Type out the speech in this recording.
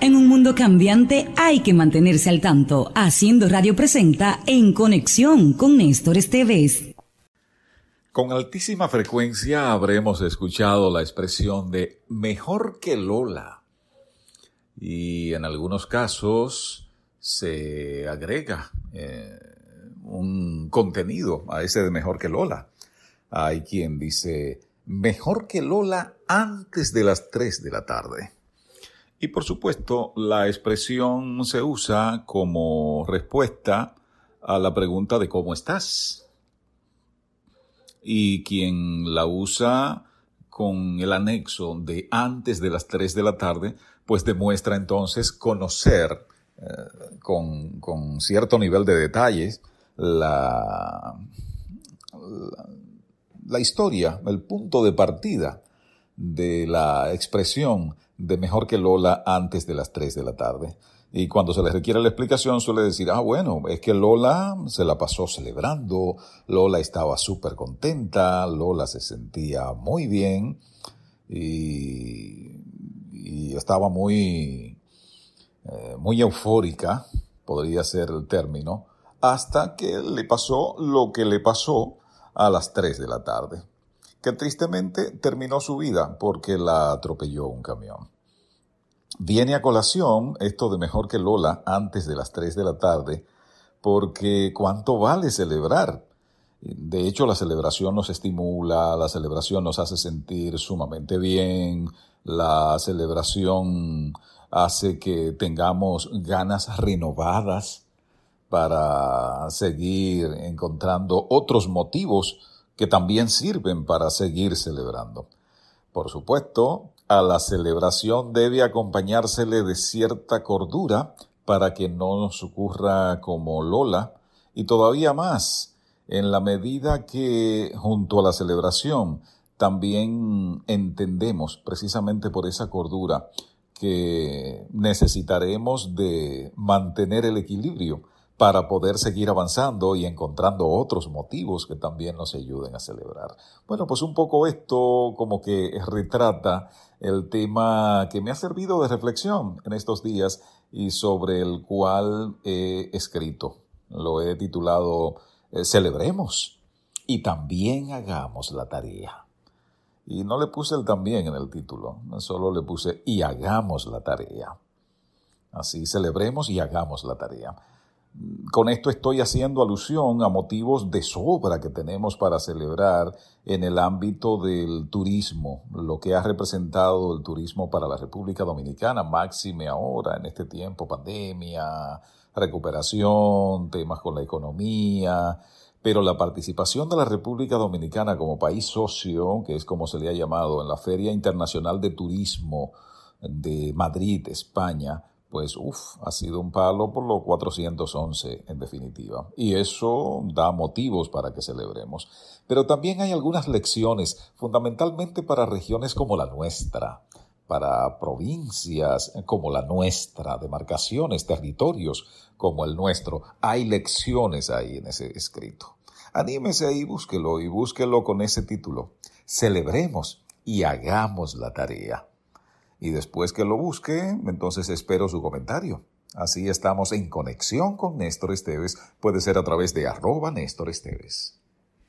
En un mundo cambiante hay que mantenerse al tanto. Haciendo Radio presenta En Conexión con Néstor Esteves. Con altísima frecuencia habremos escuchado la expresión de mejor que Lola. Y en algunos casos se agrega eh, un contenido a ese de mejor que Lola. Hay quien dice mejor que Lola antes de las 3 de la tarde. Y por supuesto, la expresión se usa como respuesta a la pregunta de cómo estás. Y quien la usa con el anexo de antes de las 3 de la tarde, pues demuestra entonces conocer eh, con, con, cierto nivel de detalles la, la, la historia, el punto de partida de la expresión de mejor que Lola antes de las 3 de la tarde. Y cuando se le requiere la explicación suele decir, ah, bueno, es que Lola se la pasó celebrando, Lola estaba súper contenta, Lola se sentía muy bien y, y estaba muy, eh, muy eufórica, podría ser el término, hasta que le pasó lo que le pasó a las 3 de la tarde, que tristemente terminó su vida porque la atropelló un camión. Viene a colación esto de mejor que Lola antes de las 3 de la tarde, porque cuánto vale celebrar. De hecho, la celebración nos estimula, la celebración nos hace sentir sumamente bien, la celebración hace que tengamos ganas renovadas para seguir encontrando otros motivos que también sirven para seguir celebrando. Por supuesto, a la celebración debe acompañársele de cierta cordura para que no nos ocurra como Lola y todavía más en la medida que junto a la celebración también entendemos precisamente por esa cordura que necesitaremos de mantener el equilibrio para poder seguir avanzando y encontrando otros motivos que también nos ayuden a celebrar. Bueno, pues un poco esto como que retrata el tema que me ha servido de reflexión en estos días y sobre el cual he escrito. Lo he titulado eh, Celebremos y también hagamos la tarea. Y no le puse el también en el título, solo le puse y hagamos la tarea. Así celebremos y hagamos la tarea. Con esto estoy haciendo alusión a motivos de sobra que tenemos para celebrar en el ámbito del turismo, lo que ha representado el turismo para la República Dominicana, máxime ahora en este tiempo, pandemia, recuperación, temas con la economía, pero la participación de la República Dominicana como país socio, que es como se le ha llamado en la Feria Internacional de Turismo de Madrid, España, pues uff, ha sido un palo por los 411 en definitiva. Y eso da motivos para que celebremos. Pero también hay algunas lecciones, fundamentalmente para regiones como la nuestra, para provincias como la nuestra, demarcaciones, territorios como el nuestro. Hay lecciones ahí en ese escrito. Anímese ahí, búsquelo y búsquelo con ese título. Celebremos y hagamos la tarea y después que lo busque, entonces espero su comentario. Así estamos en conexión con Néstor Esteves. Puede ser a través de arroba Néstor Esteves.